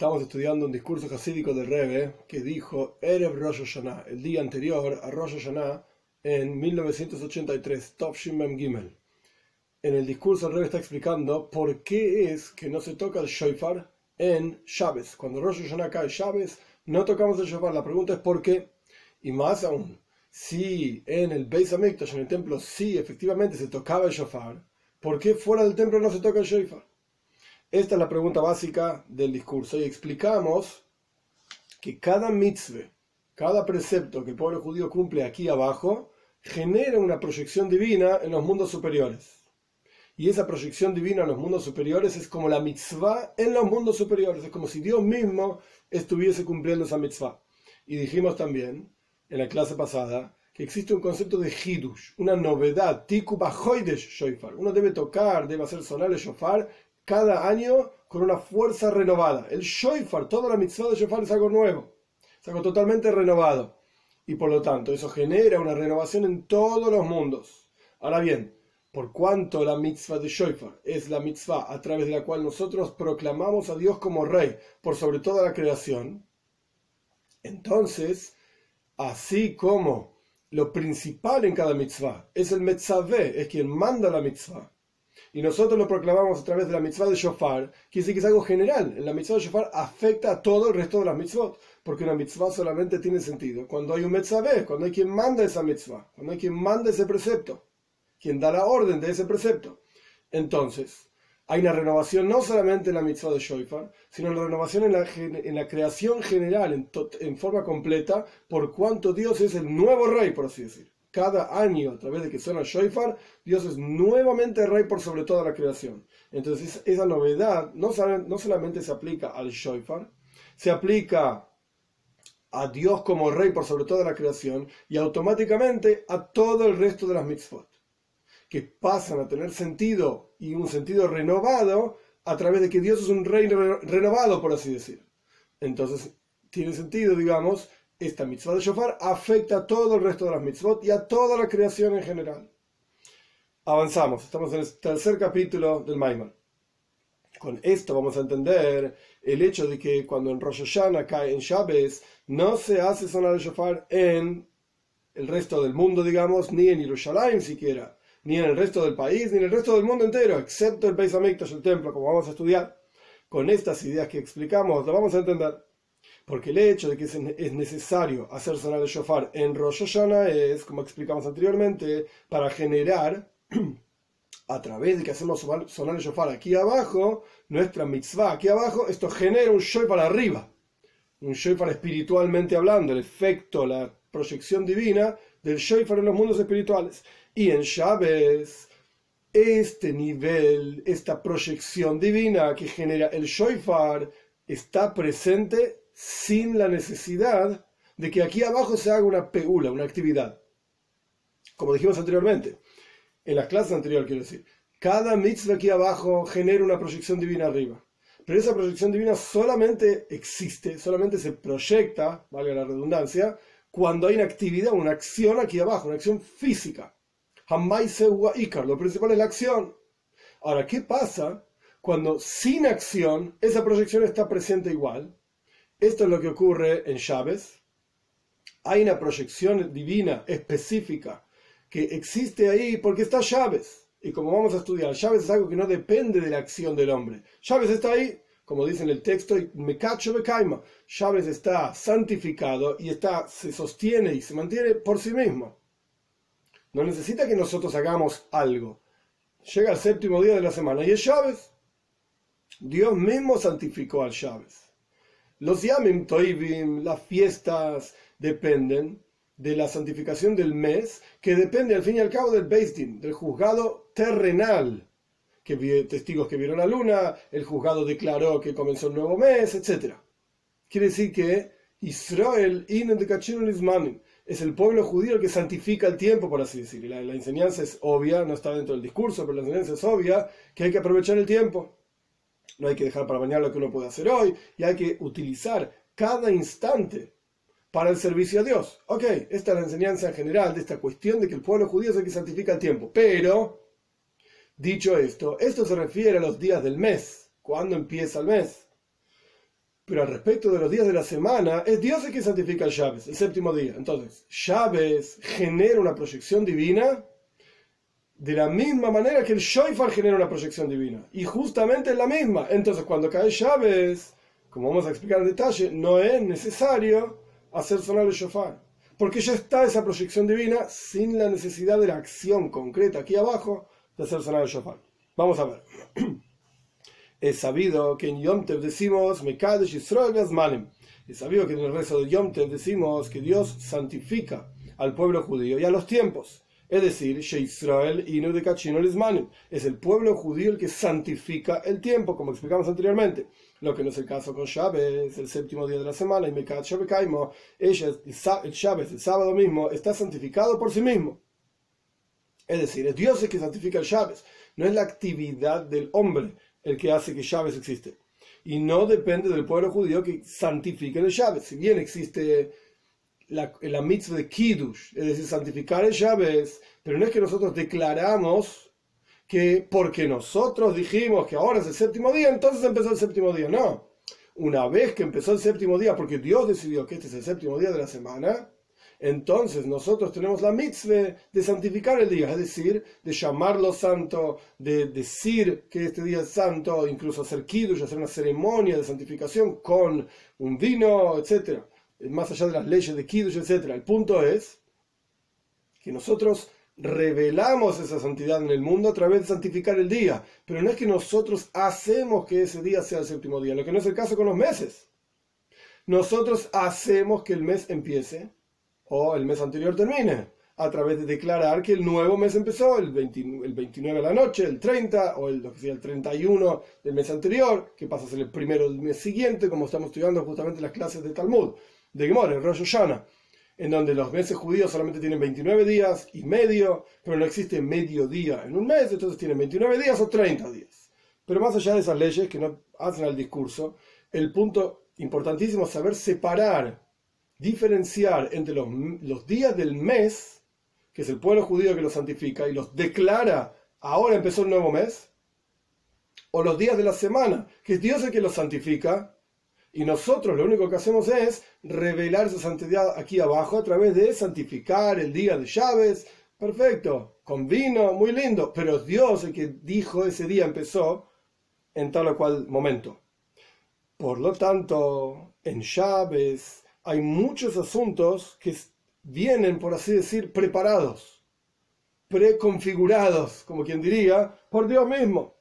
Estamos estudiando un discurso hasídico del Rebbe que dijo Erev Rosh Hashanah, el día anterior a Rosh Hashanah, en 1983, Top Mem Gimel. En el discurso el está explicando por qué es que no se toca el shofar en Shabes. Cuando Rosh Hashanah cae Shabes, no tocamos el shofar. La pregunta es por qué. Y más aún, si en el Beis Hamikdash, en el templo, sí efectivamente se tocaba el shofar, ¿por qué fuera del templo no se toca el shofar? Esta es la pregunta básica del discurso y explicamos que cada mitzvah, cada precepto que el pueblo judío cumple aquí abajo, genera una proyección divina en los mundos superiores. Y esa proyección divina en los mundos superiores es como la mitzvah en los mundos superiores, es como si Dios mismo estuviese cumpliendo esa mitzvah. Y dijimos también en la clase pasada que existe un concepto de hidush, una novedad, tiku bajoidesh shofar. Uno debe tocar, debe hacer sonar el shofar cada año con una fuerza renovada. El shofar, toda la mitzvah de shofar es algo nuevo, es algo totalmente renovado. Y por lo tanto, eso genera una renovación en todos los mundos. Ahora bien, por cuanto la mitzvah de shofar es la mitzvah a través de la cual nosotros proclamamos a Dios como rey por sobre toda la creación, entonces, así como lo principal en cada mitzvah es el metzaveh, es quien manda la mitzvah, y nosotros lo proclamamos a través de la mitzvah de shofar, quiere decir que es algo general. La mitzvah de shofar afecta a todo el resto de las mitzvot, porque una mitzvah solamente tiene sentido cuando hay un metzaveh, cuando hay quien manda esa mitzvah, cuando hay quien manda ese precepto, quien da la orden de ese precepto. Entonces, hay una renovación no solamente en la mitzvah de shofar, sino una renovación en la, en la creación general, en, en forma completa, por cuanto Dios es el nuevo rey, por así decir cada año, a través de que suena Shoifar, Dios es nuevamente rey por sobre toda la creación. Entonces, esa novedad no, no solamente se aplica al Shoifar, se aplica a Dios como rey por sobre toda la creación y automáticamente a todo el resto de las mitzvot, que pasan a tener sentido y un sentido renovado a través de que Dios es un rey renovado, por así decir. Entonces, tiene sentido, digamos, esta mitzvah de shofar afecta a todo el resto de las mitzvot y a toda la creación en general. Avanzamos, estamos en el tercer capítulo del Maimon. Con esto vamos a entender el hecho de que cuando en Rosh Hashanah cae en Shabes, no se hace sonar el shofar en el resto del mundo, digamos, ni en Jerusalén siquiera, ni en el resto del país, ni en el resto del mundo entero, excepto el Beis Hamikdash, el templo, como vamos a estudiar. Con estas ideas que explicamos, lo vamos a entender. Porque el hecho de que es necesario hacer sonar el shofar en Rosh Hashanah es, como explicamos anteriormente, para generar, a través de que hacemos sonar el shofar aquí abajo, nuestra mitzvah aquí abajo, esto genera un shofar arriba, un shofar espiritualmente hablando, el efecto, la proyección divina del shofar en los mundos espirituales. Y en Shabes, este nivel, esta proyección divina que genera el shofar, está presente sin la necesidad de que aquí abajo se haga una peula, una actividad. Como dijimos anteriormente, en las clases anteriores quiero decir, cada mitzvah aquí abajo genera una proyección divina arriba. Pero esa proyección divina solamente existe, solamente se proyecta, valga la redundancia, cuando hay una actividad, una acción aquí abajo, una acción física. Lo principal es la acción. Ahora, ¿qué pasa cuando sin acción esa proyección está presente igual? Esto es lo que ocurre en Chávez. Hay una proyección divina específica que existe ahí porque está Chávez. Y como vamos a estudiar, Chávez es algo que no depende de la acción del hombre. Chávez está ahí, como dice en el texto, me cacho me caima. Chávez está santificado y está, se sostiene y se mantiene por sí mismo. No necesita que nosotros hagamos algo. Llega el séptimo día de la semana y es Chávez. Dios mismo santificó al Chávez. Los Yamim Toivim, las fiestas, dependen de la santificación del mes, que depende al fin y al cabo del Din, del juzgado terrenal, que testigos que vieron la luna, el juzgado declaró que comenzó un nuevo mes, etc. Quiere decir que Israel es el pueblo judío el que santifica el tiempo, por así decirlo. La, la enseñanza es obvia, no está dentro del discurso, pero la enseñanza es obvia, que hay que aprovechar el tiempo no hay que dejar para mañana lo que uno puede hacer hoy y hay que utilizar cada instante para el servicio a Dios. Ok, esta es la enseñanza en general de esta cuestión de que el pueblo judío es el que santifica el tiempo. Pero, dicho esto, esto se refiere a los días del mes. ¿Cuándo empieza el mes? Pero al respecto de los días de la semana, es Dios el que santifica el Shabes, el séptimo día. Entonces, Shabes genera una proyección divina de la misma manera que el Shoifar genera una proyección divina. Y justamente es la misma. Entonces, cuando cae Shabes, como vamos a explicar en detalle, no es necesario hacer sonar el Shofar. Porque ya está esa proyección divina sin la necesidad de la acción concreta aquí abajo de hacer sonar el Shofar. Vamos a ver. Es sabido que en Yom Tev decimos Mekadesh Israel Es sabido que en el rezo de Yom Tev decimos que Dios santifica al pueblo judío y a los tiempos. Es decir, Israel Inu de Es el pueblo judío el que santifica el tiempo, como explicamos anteriormente. Lo que no es el caso con Shabbat, el séptimo día de la semana, y Mekat Shabbat ella, el Shabbat, el sábado mismo, está santificado por sí mismo. Es decir, es Dios el que santifica el Shabbat. No es la actividad del hombre el que hace que Shabbat existe. Y no depende del pueblo judío que santifique el Shabbat. Si bien existe la, mitzvah de Kiddush, es decir, santificar el Shabbat, pero no es que nosotros declaramos que porque nosotros dijimos que ahora es el séptimo día, entonces empezó el séptimo día. No. Una vez que empezó el séptimo día, porque Dios decidió que este es el séptimo día de la semana, entonces nosotros tenemos la mitzvah de santificar el día, es decir, de llamarlo santo, de decir que este día es santo, incluso hacer kiddush, hacer una ceremonia de santificación con un vino, etc. Más allá de las leyes de kiddush, etc. El punto es que nosotros revelamos esa santidad en el mundo a través de santificar el día, pero no es que nosotros hacemos que ese día sea el séptimo día, lo que no es el caso con los meses. Nosotros hacemos que el mes empiece o el mes anterior termine, a través de declarar que el nuevo mes empezó el, 29 de la noche, el 30 o el, lo que sea, el 31 del mes anterior, que pasa a ser el primero del mes siguiente, como estamos estudiando justamente las clases de Talmud, de Gemora, el Rosh Hashanah, en donde los meses judíos solamente tienen 29 días y medio, pero no existe medio día en un mes, entonces tienen 29 días o 30 días. Pero más allá de esas leyes que no hacen al discurso, el punto importantísimo es saber separar diferenciar entre los, los, días del mes, que es el pueblo judío que los santifica y los declara, ahora empezó el nuevo mes, o los días de la semana, que es Dios el que los santifica, y nosotros lo único que hacemos es revelar esa santidad aquí abajo a través de santificar el día de llaves, perfecto, con vino, muy lindo, pero Dios el que dijo ese día empezó en tal o cual momento. Por lo tanto, en llaves hay muchos asuntos que vienen, por así decir, preparados, preconfigurados, como quien diría, por Dios mismo.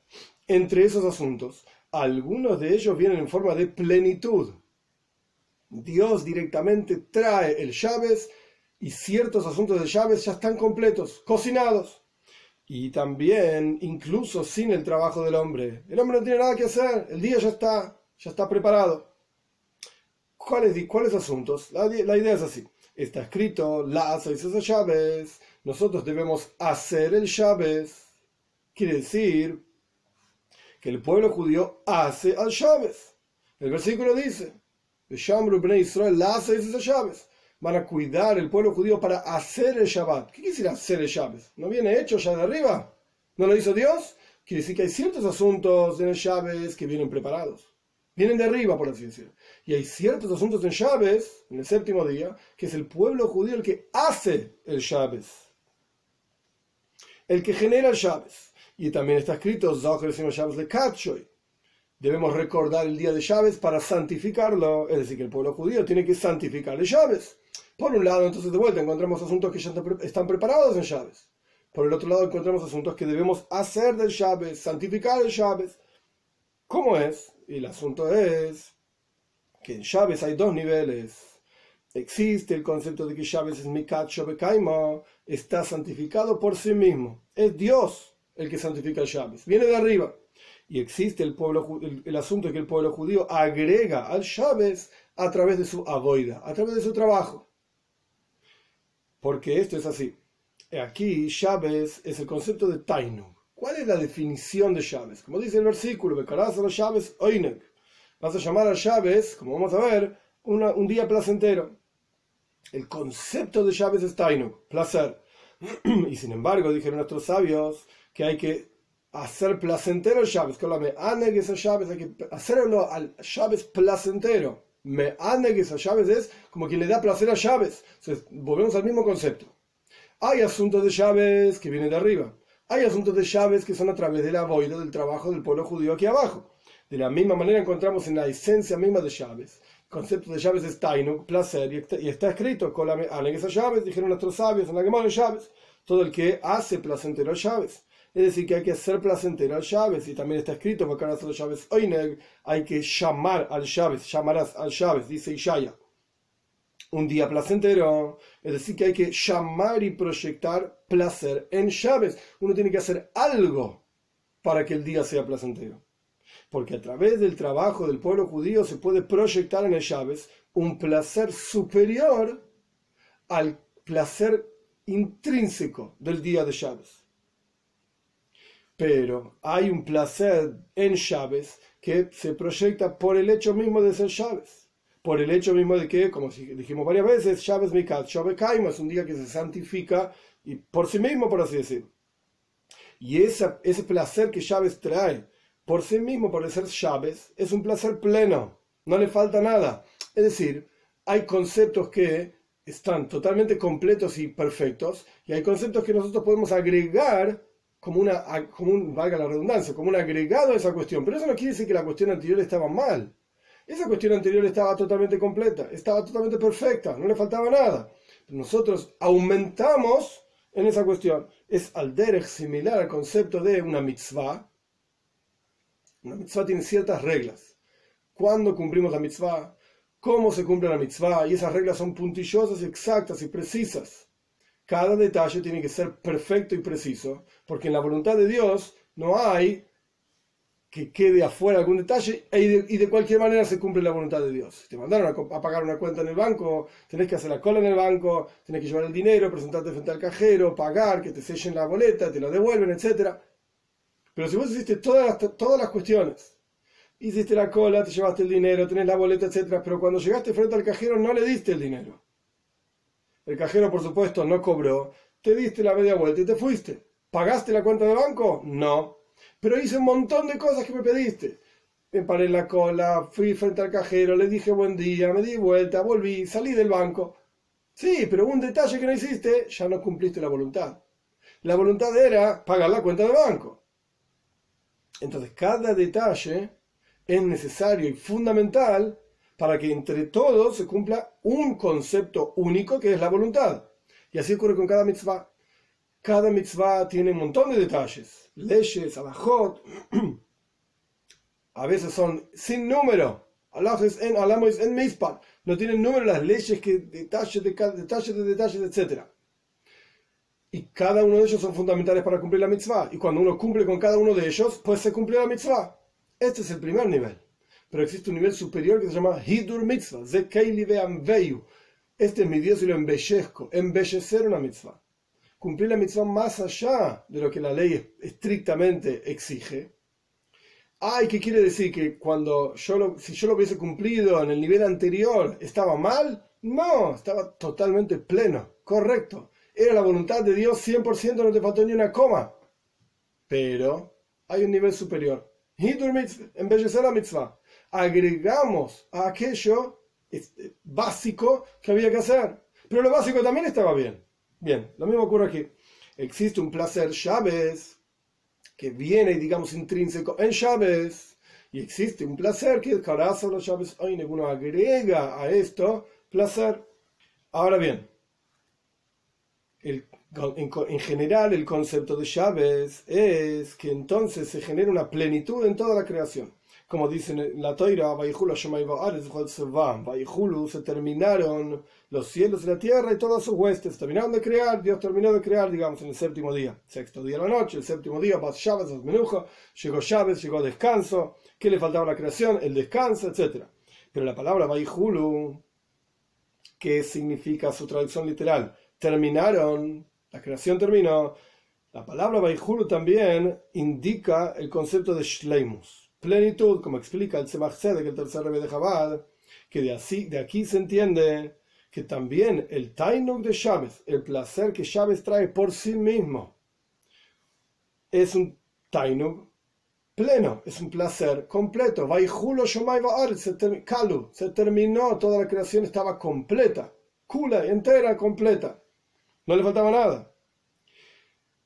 Entre esos asuntos, algunos de ellos vienen en forma de plenitud. Dios directamente trae el llaves y ciertos asuntos de llaves ya están completos, cocinados. Y también, incluso sin el trabajo del hombre. El hombre no tiene nada que hacer, el día ya está, ya está preparado. ¿Cuáles, ¿Cuáles asuntos? La, idea es así. Está escrito, las seis llaves, nosotros debemos hacer el llaves. Quiere decir que el pueblo judío hace al llaves. El versículo dice, Israel, las seis llaves. Van a cuidar el pueblo judío para hacer el Shabbat. ¿Qué quiere hacer el llaves? ¿No viene hecho ya de arriba? ¿No lo hizo Dios? Quiere decir que hay ciertos asuntos en el llaves que vienen preparados. Vienen de arriba, por así decirlo. Y hay ciertos asuntos en llaves, en el séptimo día, que es el pueblo judío el que hace el llaves. El que genera el llaves. Y también está escrito, Debemos recordar el día de llaves para santificarlo. Es decir, que el pueblo judío tiene que santificar el llaves. Por un lado, entonces de vuelta encontramos asuntos que ya están preparados en llaves. Por el otro lado encontramos asuntos que debemos hacer del llaves, santificar el llaves. ¿Cómo es? Y el asunto es que en llaves hay dos niveles. Existe el concepto de que llaves es Mikat Shabekaima, está santificado por sí mismo. Es Dios el que santifica llaves. Viene de arriba. Y existe el, pueblo, el, asunto de que el pueblo judío agrega al llaves a través de su avoida, a través de su trabajo. Porque esto es así. Aquí llaves es el concepto de Tainu. ¿Cuál es la definición de llaves? Como dice el versículo, becarás a las llaves oinek. Vas a llamar a llaves, como vamos a ver, un día placentero. El concepto de llaves es tainu, placer. y sin embargo, dijeron nuestros sabios que hay que hacer placentero el Shabbat, me anegues a Shabbat, hay que hacerlo al Shabbat placentero. Me anegues a Shabbat es como quien le da placer a Shabbat. Entonces, volvemos al mismo concepto. Hay asuntos de Shabbat que vienen de arriba. Hay asuntos de Shabbat que son a través de la boida del trabajo del pueblo judío aquí abajo. De la misma manera encontramos en la esencia misma de Shabbat. El concepto de Shabbat es taino, placer, y está, escrito anegues a Shabbat, dijeron nuestros sabios en la Gemara de Shabbat. Todo el que hace placentero a Shabbat. Es decir, que hay que hacer placentero al Shabbat, y también está escrito, porque ahora el Shabbat hay que llamar al Shabbat, llamarás al Shabbat, dice Ishaya. Un día placentero, es decir, que hay que llamar y proyectar placer en Shabbat. Uno tiene que hacer algo para que el día sea placentero. Porque a través del trabajo del pueblo judío se puede proyectar en el Shabbat un placer superior al placer intrínseco del día de Shabbat pero hay un placer en Chávez que se proyecta por el hecho mismo de ser Chávez. Por el hecho mismo de que, como dijimos varias veces, Chávez Mikat, Chávez Kaima es un día que se santifica y por sí mismo, por así decirlo. Y esa, ese placer que Chávez trae por sí mismo, por ser Chávez, es un placer pleno, no le falta nada. Es decir, hay conceptos que están totalmente completos y perfectos, y hay conceptos que nosotros podemos agregar como, una, como un, valga la redundancia, como un agregado a esa cuestión. Pero eso no quiere decir que la cuestión anterior estaba mal. Esa cuestión anterior estaba totalmente completa, estaba totalmente perfecta, no le faltaba nada. Nosotros aumentamos en esa cuestión. Es al derech similar al concepto de una mitzvah. Una mitzvah tiene ciertas reglas. ¿Cuándo cumplimos la mitzvah? ¿Cómo se cumple la mitzvah? Y esas reglas son puntillosas, exactas y precisas cada detalle tiene que ser perfecto y preciso, porque en la voluntad de Dios no hay que quede afuera algún detalle y de, cualquier manera se cumple la voluntad de Dios. te mandaron a, pagar una cuenta en el banco, tenés que hacer la cola en el banco, tenés que llevar el dinero, presentarte frente al cajero, pagar, que te sellen la boleta, te la devuelven, etc. Pero si vos hiciste todas las, todas las cuestiones, hiciste la cola, te llevaste el dinero, tenés la boleta, etc. Pero cuando llegaste frente al cajero no le diste el dinero el cajero, por supuesto, no cobró. Te diste la media vuelta y te fuiste. ¿Pagaste la cuenta de banco? No. Pero hice un montón de cosas que me pediste. Me paré en la cola, fui frente al cajero, le dije buen día, me di vuelta, volví, salí del banco. Sí, pero un detalle que no hiciste, ya no cumpliste la voluntad. La voluntad era pagar la cuenta de banco. Entonces, cada detalle es necesario y fundamental para que entre todos se cumpla un concepto único que es la voluntad. Y así ocurre con cada mitzvah. Cada mitzvah tiene un montón de detalles, leyes, alajot. A veces son sin número. Alajes en alamos en mispa. No tienen número las leyes, que detalles de detalles de detalles, etc. Y cada uno de ellos son fundamentales para cumplir la mitzvah. Y cuando uno cumple con cada uno de ellos, pues se cumple la mitzvah. Este es el primer nivel pero existe un nivel superior que se llama Hidur Mitzvah, Este es mi Dios y lo embellezco, embellecer una mitzvah. Cumplir la mitzvah más allá de lo que la ley estrictamente exige. Ay, ¿qué quiere decir? Que cuando yo lo, si yo lo hubiese cumplido en el nivel anterior, ¿estaba mal? No, estaba totalmente pleno, correcto. Era la voluntad de Dios 100%, no te faltó ni una coma. Pero hay un nivel superior. Hidur mitzvah, embellecer la mitzvah agregamos a aquello este, básico que había que hacer. Pero lo básico también estaba bien. Bien, lo mismo ocurre aquí. Existe un placer Chávez que viene, digamos, intrínseco en Chávez. Y existe un placer que carazo los Chávez hoy uno agrega a esto placer. Ahora bien, en, en, general el concepto de Chávez es que entonces se genera una plenitud en toda la creación como dicen en la Toira, se terminaron los cielos y la tierra y todas sus huestes, terminaron de crear, Dios terminó de crear, digamos, en el séptimo día, sexto día de la noche, el séptimo día, llegó Shabbat, llegó descanso, ¿qué le faltaba a la creación? El descanso, etc. Pero la palabra Vaihulu, ¿qué significa su traducción literal? Terminaron, la creación terminó. La palabra Vaihulu también indica el concepto de Shleimus plenitud, como explica el Tzemach que el tercer rebe de Chabad, que de, así, de aquí se entiende que también el Tainuk de Shabbat, el placer que Shabbat trae por sí mismo, es un Tainug pleno, es un placer completo. Se, se terminó, toda la creación estaba completa, kula, entera, completa. No le faltaba nada.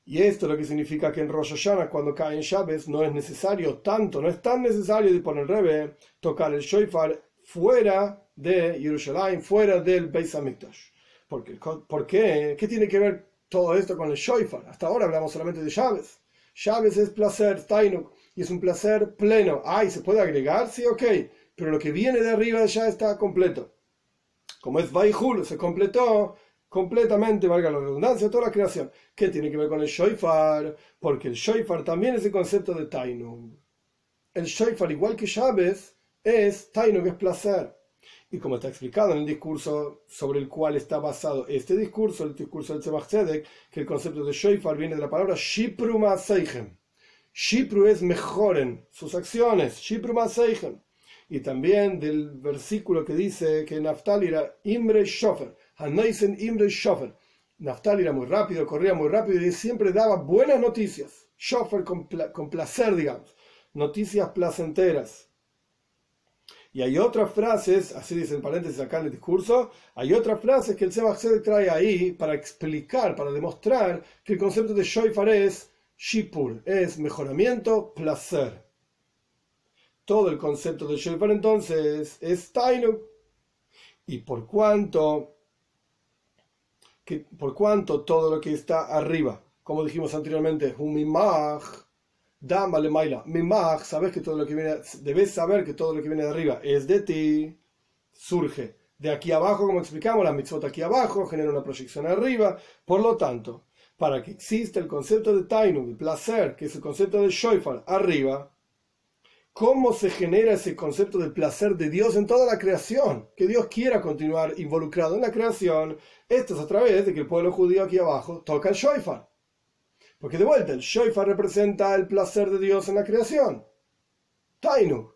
Y esto es lo que significa que en Rosh Hashanah, cuando cae en Shabbat, no es necesario tanto, no es tan necesario de poner rebe, tocar el shofar fuera de Jerusalén, fuera del Beis Hamikdash. ¿Por qué? ¿Qué tiene que ver todo esto con el shofar? Hasta ahora hablamos solamente de Shabbat. Shabbat es placer, Tainuk, y es un placer pleno. Ay, ¿se puede agregar? Sí, ok. Pero lo que viene de arriba ya está completo. Como es Vaihul, se completó completamente, valga la redundancia, toda la creación. ¿Qué tiene que ver con el Shoifar? Porque el Shoifar también es el concepto de Tainug. El Shoifar, igual que Chávez, es Tainug, es placer. Y como está explicado en el discurso sobre el cual está basado este discurso, el discurso del Tzemach Tzedek, que el concepto de Shoifar viene de la palabra Shipru Seichem. Shipru es mejoren sus acciones, Shipru Seichem. Y también del versículo que dice que Naftali era Imre Shofer Hanoisen Imre Schofer. Naftali era muy rápido, corría muy rápido y siempre daba buenas noticias. Schofer con, placer, digamos. Noticias placenteras. Y hay otras frases, así dice en paréntesis acá en el discurso, hay otras frases que el Seba trae ahí para explicar, para demostrar que el concepto de Shoifar es Shipur, es mejoramiento, placer. Todo el concepto de Shoifar entonces es Tainu. Y por cuanto que por cuanto todo lo que está arriba, como dijimos anteriormente, un mimaj, dámale maila, mimaj, sabes que todo lo que viene, debes saber que todo lo que viene de arriba es de ti, surge de aquí abajo, como explicamos, la mitzvot aquí abajo genera una proyección arriba, por lo tanto, para que exista el concepto de tainu, el placer, que es el concepto de shoifar, arriba, cómo se genera ese concepto del placer de Dios en toda la creación, que Dios quiera continuar involucrado en la creación, esto es a través de que el pueblo judío aquí abajo toca el shofar. Porque de vuelta, el shofar representa el placer de Dios en la creación. Tainu.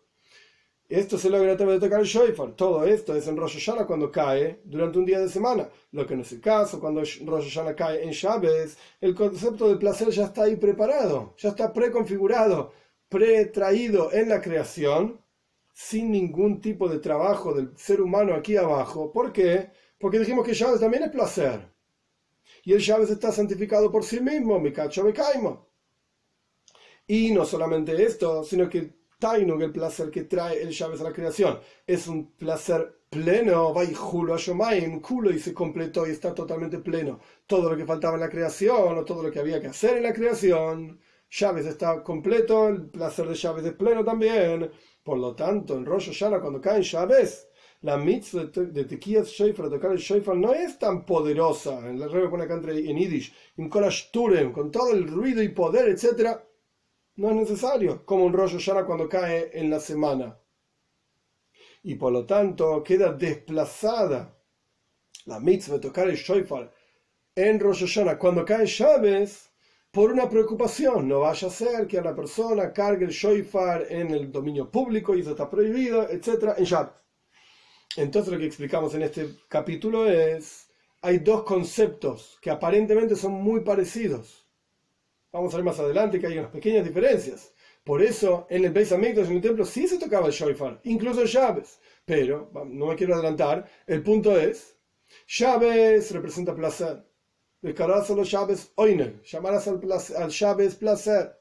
Esto se logra a través de tocar el shofar. Todo esto es en Rosh Hashanah cuando cae durante un día de semana. Lo que no es el caso, cuando Rosh Hashanah cae en Shabbat, el concepto de placer ya está ahí preparado, ya está preconfigurado pretraído en la creación sin ningún tipo de trabajo del ser humano aquí abajo. ¿Por qué? Porque dijimos que Shabbat también es placer. Y el Shabbat está santificado por sí mismo, mi cacho me caimo. Y no solamente esto, sino que Tainug, el placer que trae el Shabbat a la creación, es un placer pleno, julo a culo y se completó y está totalmente pleno. Todo lo que faltaba en la creación o todo lo que había que hacer en la creación Chávez está completo, el placer de Chávez es pleno también. Por lo tanto, en Rosh Hashanah, cuando cae Chávez, la mitzvah de Tequías Shofar, tocar el Shofar, no es tan poderosa. En la pone acá en Yiddish, con todo el ruido y poder, etc. No es necesario, como un Rosh Hashanah cuando cae en la semana. Y por lo tanto, queda desplazada la mitzvah de tocar el Shofar en Rosh Hashanah cuando cae Chávez por una preocupación, no vaya a ser que la persona cargue el shofar en el dominio público y eso está prohibido, etc. en Shabbat. Entonces lo que explicamos en este capítulo es, hay dos conceptos que aparentemente son muy parecidos. Vamos a ver más adelante que hay unas pequeñas diferencias. Por eso en el Beis Hamikdash, en el templo, sí se tocaba el shofar, incluso Shabbat. Pero, no me quiero adelantar, el punto es, Shabbat representa placer Becarás a los llaves oiner, llamarás al, al llaves placer.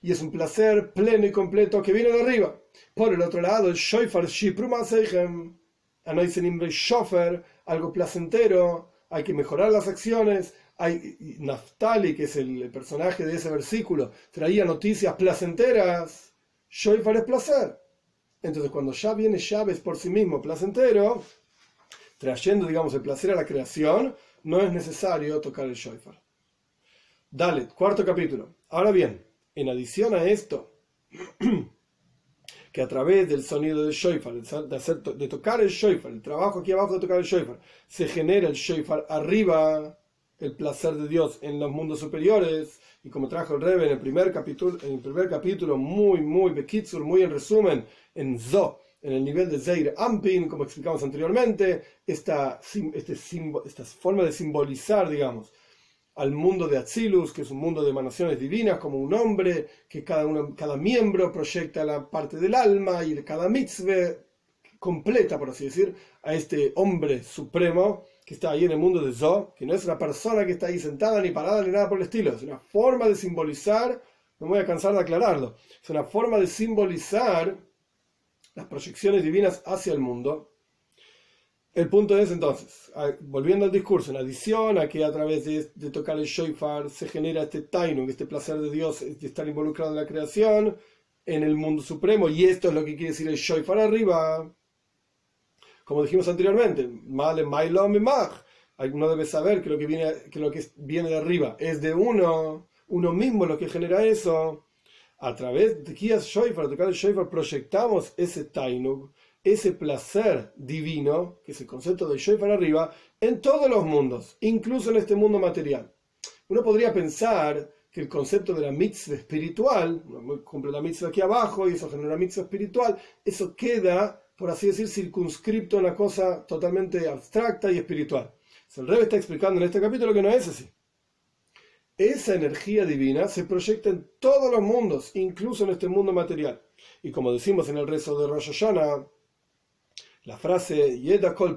Y es un placer pleno y completo que viene de arriba. Por el otro lado, el shofar shipruma seichem, anoisen shofer, algo placentero, hay que mejorar las acciones. Hay Naftali, que es el personaje de ese versículo, traía noticias placenteras. Shofar es placer. Entonces, cuando ya viene llaves por sí mismo placentero, trayendo, digamos, el placer a la creación, no es necesario tocar el shofar. Dale, cuarto capítulo. Ahora bien, en adición a esto, que a través del sonido del shofar, de, de tocar el shofar, el trabajo aquí abajo de tocar el shofar, se genera el shofar arriba, el placer de Dios en los mundos superiores, y como trajo el Rebbe en el primer capítulo, en el primer capítulo muy, muy bekitsur, muy en resumen, en Zo, en el nivel de Zeir Ampin, como explicamos anteriormente, esta, este esta forma de simbolizar, digamos, al mundo de Atzilus, que es un mundo de emanaciones divinas, como un hombre, que cada, uno, cada miembro proyecta la parte del alma y cada mitzvah completa, por así decir, a este hombre supremo que está ahí en el mundo de Zo, que no es una persona que está ahí sentada ni parada ni nada por el estilo, es una forma de simbolizar, no voy a cansar de aclararlo, es una forma de simbolizar las proyecciones divinas hacia el mundo. El punto es entonces, volviendo al discurso, en adición a que a través de, tocar el shofar se genera este tainu, este placer de Dios de estar involucrado en la creación, en el mundo supremo, y esto es lo que quiere decir el shofar arriba, como dijimos anteriormente, uno debe saber que lo que viene, que lo que viene de arriba es de uno, uno mismo lo que genera eso. A través de Kias Shoifar, tocar el Shoifar, proyectamos ese Tainug, ese placer divino, que es el concepto de Shoifar arriba, en todos los mundos, incluso en este mundo material. Uno podría pensar que el concepto de la mitzvah espiritual, uno cumple la mitzvah aquí abajo y eso genera una mitzvah espiritual, eso queda por así decir, circunscripto a una cosa totalmente abstracta y espiritual. El Rebbe está explicando en este capítulo que no es así. Esa energía divina se proyecta en todos los mundos, incluso en este mundo material. Y como decimos en el rezo de Rosh Hashanah, la frase kol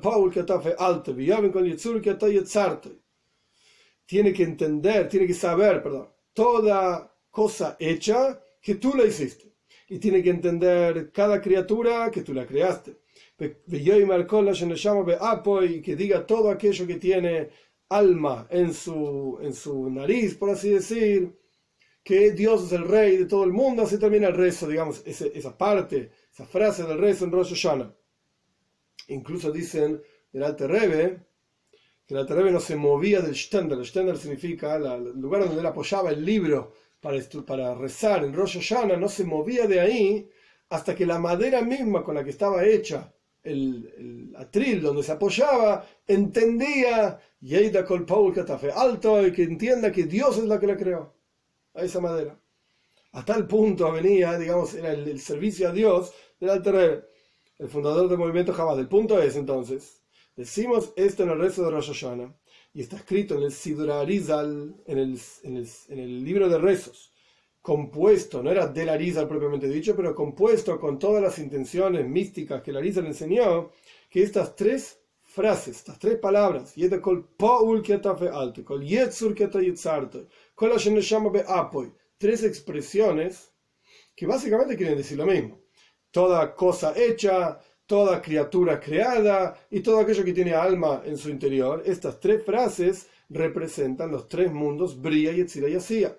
tiene que entender, tiene que saber, perdón, toda cosa hecha que tú la hiciste y tiene que entender cada criatura que tú la creaste. Y que diga todo aquello que tiene alma en su, en su nariz, por así decir, que Dios es el rey de todo el mundo, así termina el rezo, digamos, esa parte, esa frase del rezo en Rosh Hashanah. Incluso dicen el Alte Rebbe, que el Alte Rebbe no se movía del Stender, el Stender significa el lugar donde él apoyaba el libro para, para rezar en Rosh Hashanah no se movía de ahí hasta que la madera misma con la que estaba hecha el, el atril donde se apoyaba entendía Yeida Kol Paul alto y que entienda que Dios es la que la creó a esa madera. A tal punto venía, digamos, era el, servicio a Dios del Alter el fundador del movimiento Jabal. El punto es entonces, decimos esto en el rezo de Rosh Hashanah, y está escrito en el Sidra Arizal, en el, en, el, libro de rezos, compuesto, no era del Arizal propiamente dicho, pero compuesto con todas las intenciones místicas que el Arizal enseñó, que estas tres frases, estas tres palabras, tres expresiones que básicamente quieren decir lo mismo. Toda cosa hecha, toda criatura creada y todo aquello que tiene alma en su interior. Estas tres frases representan los tres mundos, Bria, Yetzira y Asía.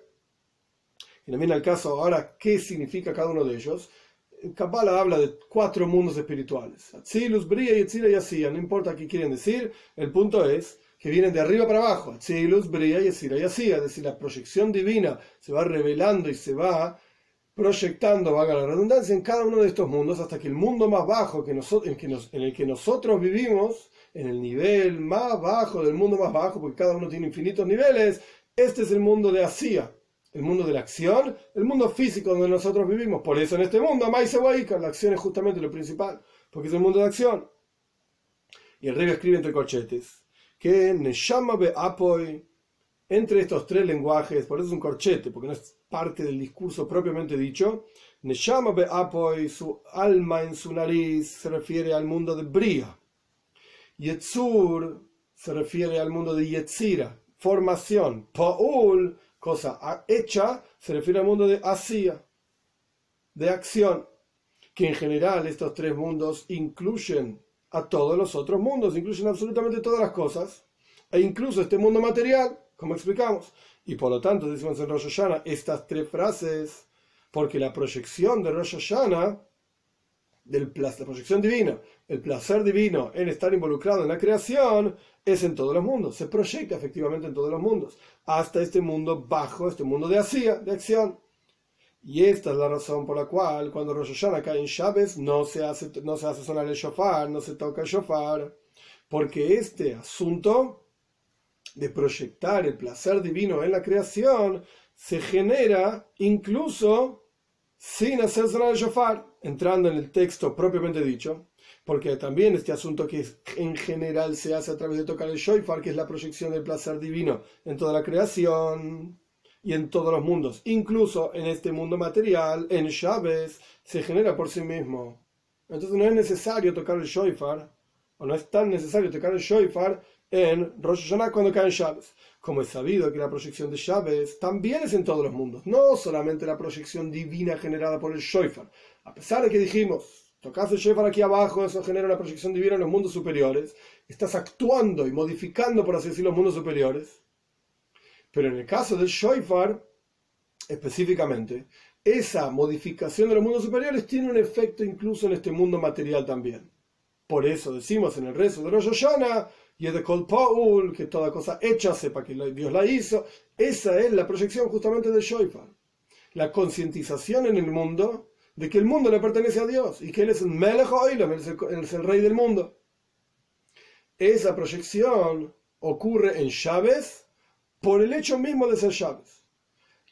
Y también al caso ahora, ¿qué significa cada uno de ellos? Kabbalah habla de cuatro mundos espirituales. Atzilus, Bria, Yetzira y Asía. No importa qué quieren decir, el punto es que vienen de arriba para abajo. Atzilus, Bria, Yetzira y Asía. Es decir, la proyección divina se va revelando y se va proyectando, vaga la redundancia, en cada uno de estos mundos hasta que el mundo más bajo que en, el que nosotros vivimos, en el nivel más bajo del mundo más bajo, porque cada uno tiene infinitos niveles, este es el mundo de Asia, el mundo de la acción, el mundo físico donde nosotros vivimos. Por eso en este mundo, la acción es justamente lo principal, porque es el mundo de acción. Y el rey escribe entre corchetes que Neshama be Apoy, entre estos tres lenguajes, por eso es un corchete, porque no es parte del discurso propiamente dicho, Neshama Be'apoy, su alma en su nariz, se refiere al mundo de Bria. Yetzur se refiere al mundo de Yetzira, formación. Paul, cosa hecha, se refiere al mundo de Asia, de acción. Que en general estos tres mundos incluyen a todos los otros mundos, incluyen absolutamente todas las cosas, e incluso este mundo material, como explicamos. Y por lo tanto, decimos en Rosh Hashanah estas tres frases, porque la proyección de Rosh Hashanah, del, la proyección divina, el placer divino en estar involucrado en la creación, es en todos los mundos, se proyecta efectivamente en todos los mundos, hasta este mundo bajo, este mundo de acción. Y esta es la razón por la cual cuando Rosh Hashanah cae en Shabes no se hace, no se hace sonar el shofar, no se toca el shofar, porque este asunto de proyectar el placer divino en la creación se genera incluso sin hacer sonar el shofar, entrando en el texto propiamente dicho. porque también este asunto que en general se hace a través de tocar el shofar, que es la proyección del placer divino en toda la creación y en todos los mundos, incluso en este mundo material, en Shabes, se genera por sí mismo. Entonces no es necesario tocar el shofar, o no es tan necesario tocar el shofar en Rosh Hashanah cuando cae en Shabes. Como es sabido que la proyección de Shabes también es en todos los mundos, no solamente la proyección divina generada por el shofar. A pesar de que dijimos, tocas el shofar aquí abajo, eso genera una proyección divina en los mundos superiores, estás actuando y modificando, por así decirlo, los mundos superiores. Pero en el caso del shofar, específicamente, esa modificación de los mundos superiores tiene un efecto incluso en este mundo material también. Por eso decimos en el rezo de Rosh Hashanah, y es de Kol Paul, que toda cosa hecha sepa que Dios la hizo. Esa es la proyección justamente del shofar. La concientización en el mundo de que el mundo le pertenece a Dios y que Él es el rey del mundo. Esa proyección ocurre en Chávez por el hecho mismo de ser Chávez.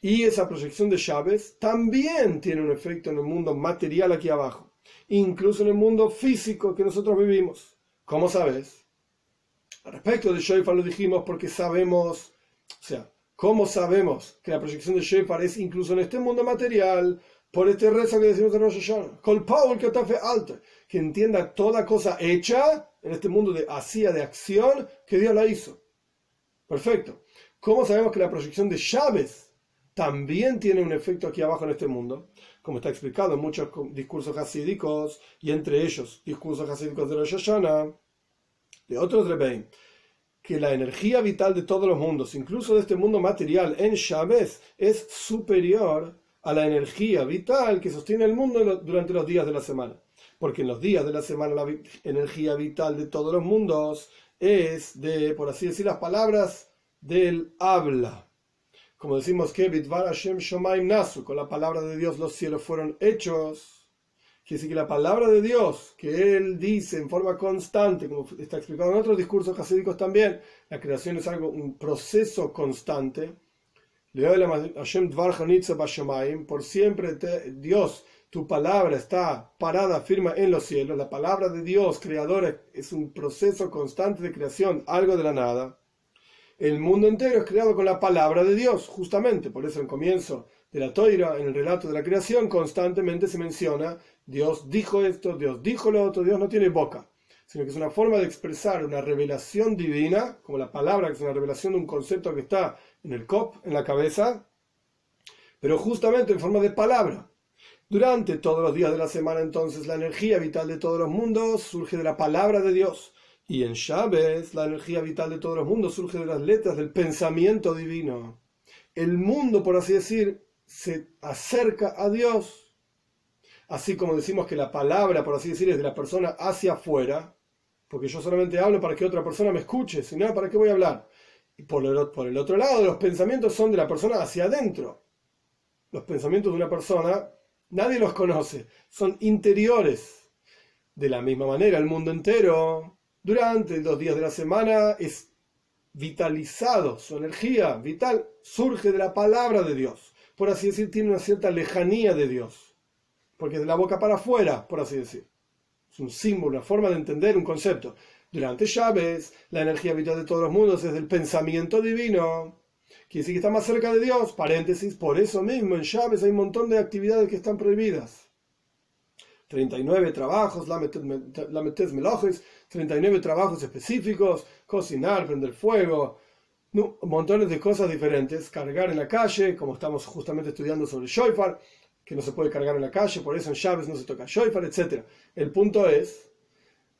Y esa proyección de Chávez también tiene un efecto en el mundo material aquí abajo, incluso en el mundo físico que nosotros vivimos. ¿Cómo sabes? Al respecto de Shofar lo dijimos porque sabemos, o sea, ¿cómo sabemos que la proyección de Shofar es incluso en este mundo material? Por este rezo que decimos en Rosh Hashanah. Col Paul que alto, que entienda toda cosa hecha en este mundo de hacía de acción que Dios la hizo. Perfecto. ¿Cómo sabemos que la proyección de llaves también tiene un efecto aquí abajo en este mundo? Como está explicado en muchos discursos hasídicos y entre ellos discursos hasídicos de Rosh Hashanah de otros Rebbein, que la energía vital de todos los mundos, incluso de este mundo material, en Shabes, es superior a la energía vital que sostiene el mundo durante los días de la semana. Porque en los días de la semana la energía vital de todos los mundos es de, por así decir, las palabras del habla. Como decimos que Hashem Nasu, con la palabra de Dios los cielos fueron hechos Quiere decir que la palabra de Dios, que Él dice en forma constante, como está explicado en otros discursos hasídicos también, la creación es algo, un proceso constante. Por siempre Dios, tu palabra está parada, firma en los cielos. La palabra de Dios, creadora, es un proceso constante de creación, algo de la nada. El mundo entero es creado con la palabra de Dios, justamente. Por eso en comienzo de la toira, en el relato de la creación, constantemente se menciona Dios dijo esto, Dios dijo lo otro, Dios no tiene boca, sino que es una forma de expresar una revelación divina, como la palabra, que es una revelación de un concepto que está en el cop, en la cabeza, pero justamente en forma de palabra. Durante todos los días de la semana, entonces, la energía vital de todos los mundos surge de la palabra de Dios. Y en Chávez, la energía vital de todos los mundos surge de las letras del pensamiento divino. El mundo, por así decir, se acerca a Dios así como decimos que la palabra, por así decir, es de la persona hacia afuera, porque yo solamente hablo para que otra persona me escuche, si no, ¿para qué voy a hablar? Y por el, por el otro lado, los pensamientos son de la persona hacia adentro. Los pensamientos de una persona, nadie los conoce, son interiores. De la misma manera, el mundo entero, durante los días de la semana, es vitalizado, su energía vital surge de la palabra de Dios. Por así decir, tiene una cierta lejanía de Dios porque de la boca para afuera, por así decir. Es un símbolo, una forma de entender un concepto. Durante Chávez, la energía vital de todos los mundos es del pensamiento divino. Quiere decir que está más cerca de Dios. Paréntesis, por eso mismo en Chávez hay un montón de actividades que están prohibidas. 39 trabajos, la metes melojes, 39 trabajos específicos, cocinar, prender fuego, montones de cosas diferentes, cargar en la calle, como estamos justamente estudiando sobre Shoifar, que no se puede cargar en la calle, por eso en llaves no se toca shofar, etc. El punto es,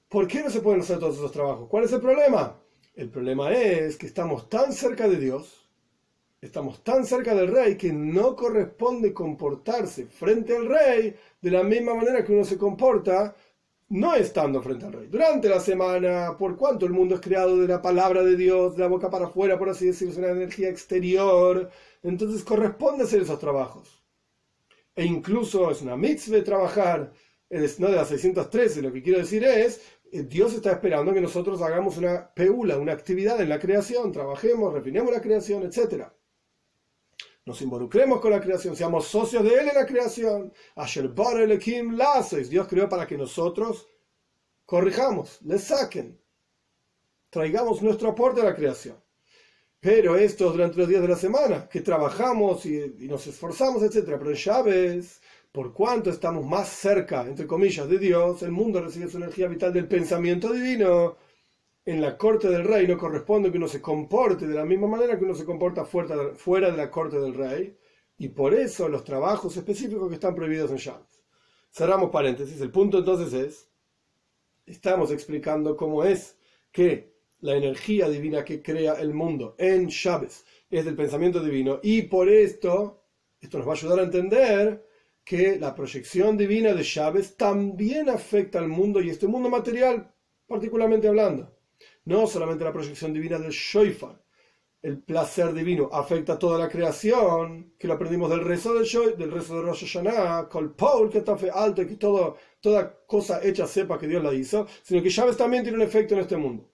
¿por qué no se pueden hacer todos esos trabajos? ¿Cuál es el problema? El problema es que estamos tan cerca de Dios, estamos tan cerca del rey que no corresponde comportarse frente al rey de la misma manera que uno se comporta no estando frente al rey. Durante la semana, por cuanto el mundo es creado de la palabra de Dios, de la boca para afuera, por así decirlo, es una energía exterior, entonces corresponde hacer esos trabajos e incluso es una mitzvah trabajar, no de las 613, lo que quiero decir es, eh, Dios está esperando que nosotros hagamos una peula, una actividad en la creación, trabajemos, refinemos la creación, etc. Nos involucremos con la creación, seamos socios de Él en la creación. Dios creó para que nosotros corrijamos, le saquen, traigamos nuestro aporte a la creación. Pero esto durante los días de la semana, que trabajamos y, nos esforzamos, etc. Pero en Chávez, por cuanto estamos más cerca, entre comillas, de Dios, el mundo recibe su energía vital del pensamiento divino. En la corte del rey no corresponde que uno se comporte de la misma manera que uno se comporta fuera de la corte del rey. Y por eso los trabajos específicos que están prohibidos en Chávez. Cerramos paréntesis. El punto entonces es, estamos explicando cómo es que la energía divina que crea el mundo en Chávez es del pensamiento divino. Y por esto, esto nos va a ayudar a entender que la proyección divina de Chávez también afecta al mundo y este mundo material, particularmente hablando. No solamente la proyección divina del Shoifar, el placer divino afecta a toda la creación, que lo aprendimos del rezo del, Shoy, del rezo de Rosh Hashanah, con Paul que está fe alto que todo, toda cosa hecha sepa que Dios la hizo, sino que Chávez también tiene un efecto en este mundo.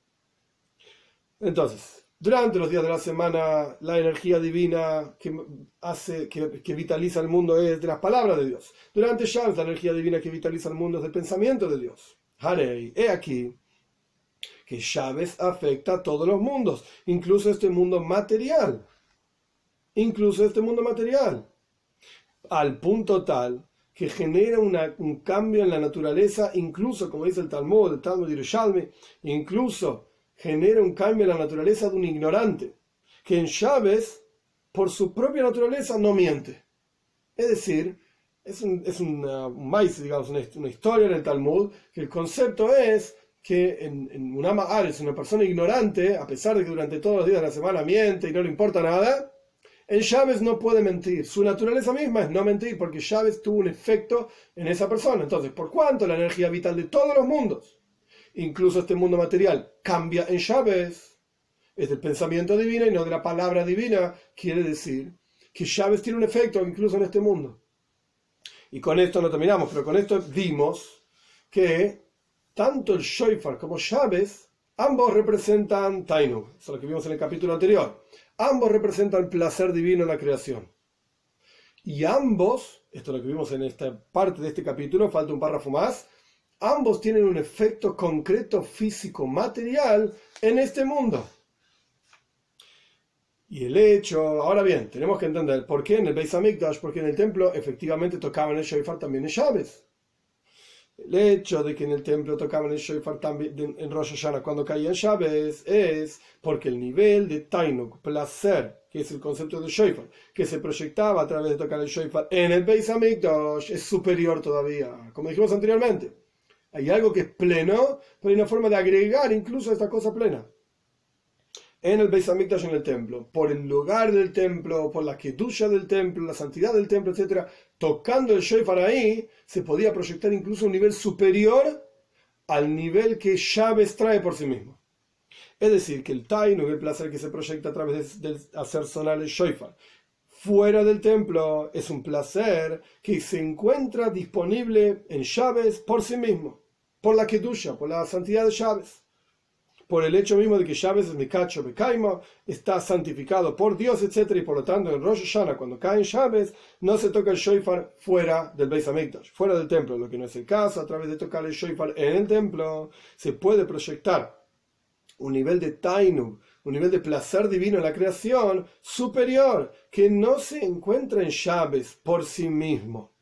Entonces, durante los días de la semana, la energía divina que hace, que, vitaliza el mundo es de las palabras de Dios. Durante Shabbat, la energía divina que vitaliza el mundo es del pensamiento de Dios. Harei, he aquí que Chávez afecta a todos los mundos, incluso este mundo material. Incluso este mundo material. Al punto tal que genera un cambio en la naturaleza, incluso, como dice el Talmud, el Talmud Yerushalmi, incluso genera un cambio en la naturaleza de un ignorante, que en Chávez, por su propia naturaleza, no miente. Es decir, es un, es un maíz, digamos, una, historia en el Talmud, que el concepto es que en, un ama Ares, una persona ignorante, a pesar de que durante todos los días de la semana miente y no le importa nada, en Chávez no puede mentir. Su naturaleza misma es no mentir, porque Chávez tuvo un efecto en esa persona. Entonces, ¿por cuánto la energía vital de todos los mundos incluso este mundo material, cambia en Chávez. Es del pensamiento divino y no de la palabra divina. Quiere decir que Chávez tiene un efecto incluso en este mundo. Y con esto no terminamos, pero con esto vimos que tanto el Shoifar como Chávez, ambos representan Tainu. Eso es lo que vimos en el capítulo anterior. Ambos representan el placer divino en la creación. Y ambos, esto es lo que vimos en esta parte de este capítulo, falta un párrafo más, ambos tienen un efecto concreto físico material en este mundo. Y el hecho, ahora bien, tenemos que entender por qué en el Beis Hamikdash, porque en el templo efectivamente tocaban el shofar también en Shabes. El hecho de que en el templo tocaban el shofar también en Rosh Hashanah cuando caía en Shabes es porque el nivel de Tainuk, placer, que es el concepto de shofar, que se proyectaba a través de tocar el shofar en el Beis Hamikdash es superior todavía, como dijimos anteriormente. Hay algo que es pleno, pero hay una forma de agregar incluso esta cosa plena. En el Beis en el templo, por el lugar del templo, por la kedusha del templo, la santidad del templo, etc., tocando el shofar ahí, se podía proyectar incluso un nivel superior al nivel que Chávez trae por sí mismo. Es decir, que el taino, el placer que se proyecta a través de, hacer sonar el shofar, fuera del templo es un placer que se encuentra disponible en Chávez por sí mismo por la Kedusha, por la santidad de Chávez. Por el hecho mismo de que Chávez es Mikacho Bekaima, está santificado por Dios, etc. Y por lo tanto, en Rosh Hashanah, cuando cae en Chávez, no se toca el shofar fuera del Beis Hamikdash, fuera del templo, lo que no es el caso. A través de tocar el shofar en el templo, se puede proyectar un nivel de Tainu, un nivel de placer divino en la creación superior, que no se encuentra en Chávez por sí mismo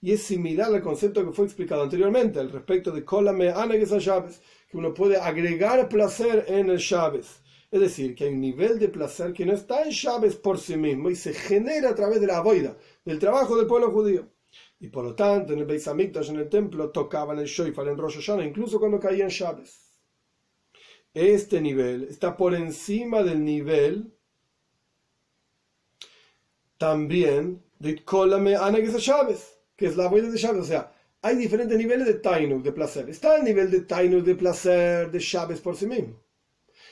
y es similar al concepto que fue explicado anteriormente al respecto de Kolame Aneges a que uno puede agregar placer en el Shabes. Es decir, que hay un nivel de placer que no está en Shabes por sí mismo y se genera a través de la boida, del trabajo del pueblo judío. Y por lo tanto, en el Beis Hamikdash, en el templo, tocaban el Shoifar en Rosh Hashanah, incluso cuando caía en. Este nivel está por encima del nivel también de Kolame Aneges a que es la boida de Shabbat. O sea, hay diferentes niveles de Tainuk, de placer. Está el nivel de Tainuk de placer de Shabbat por sí mismo.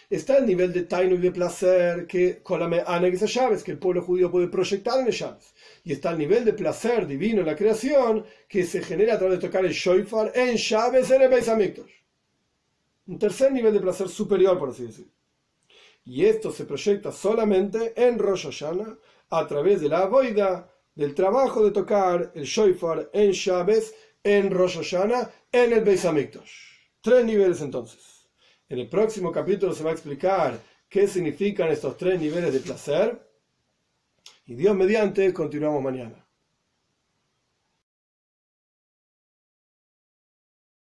Está el nivel de Tainuk de placer que Kolame Anex a Shabbat, que el pueblo judío puede proyectar en el Shabbat. Y está el nivel de placer divino en la creación que se genera a través de tocar el Shoifar en Shabbat en el Beis. Un tercer nivel de placer superior, por así decirlo. Y esto se proyecta solamente en Rosh Hashanah a través de la boida del trabajo de tocar el shofar en Shabes, en Rosh Hashanah, en el Beis Hamikdash. Tres niveles entonces. En el próximo capítulo se va a explicar qué significan estos tres niveles de placer. Y Dios mediante, continuamos mañana.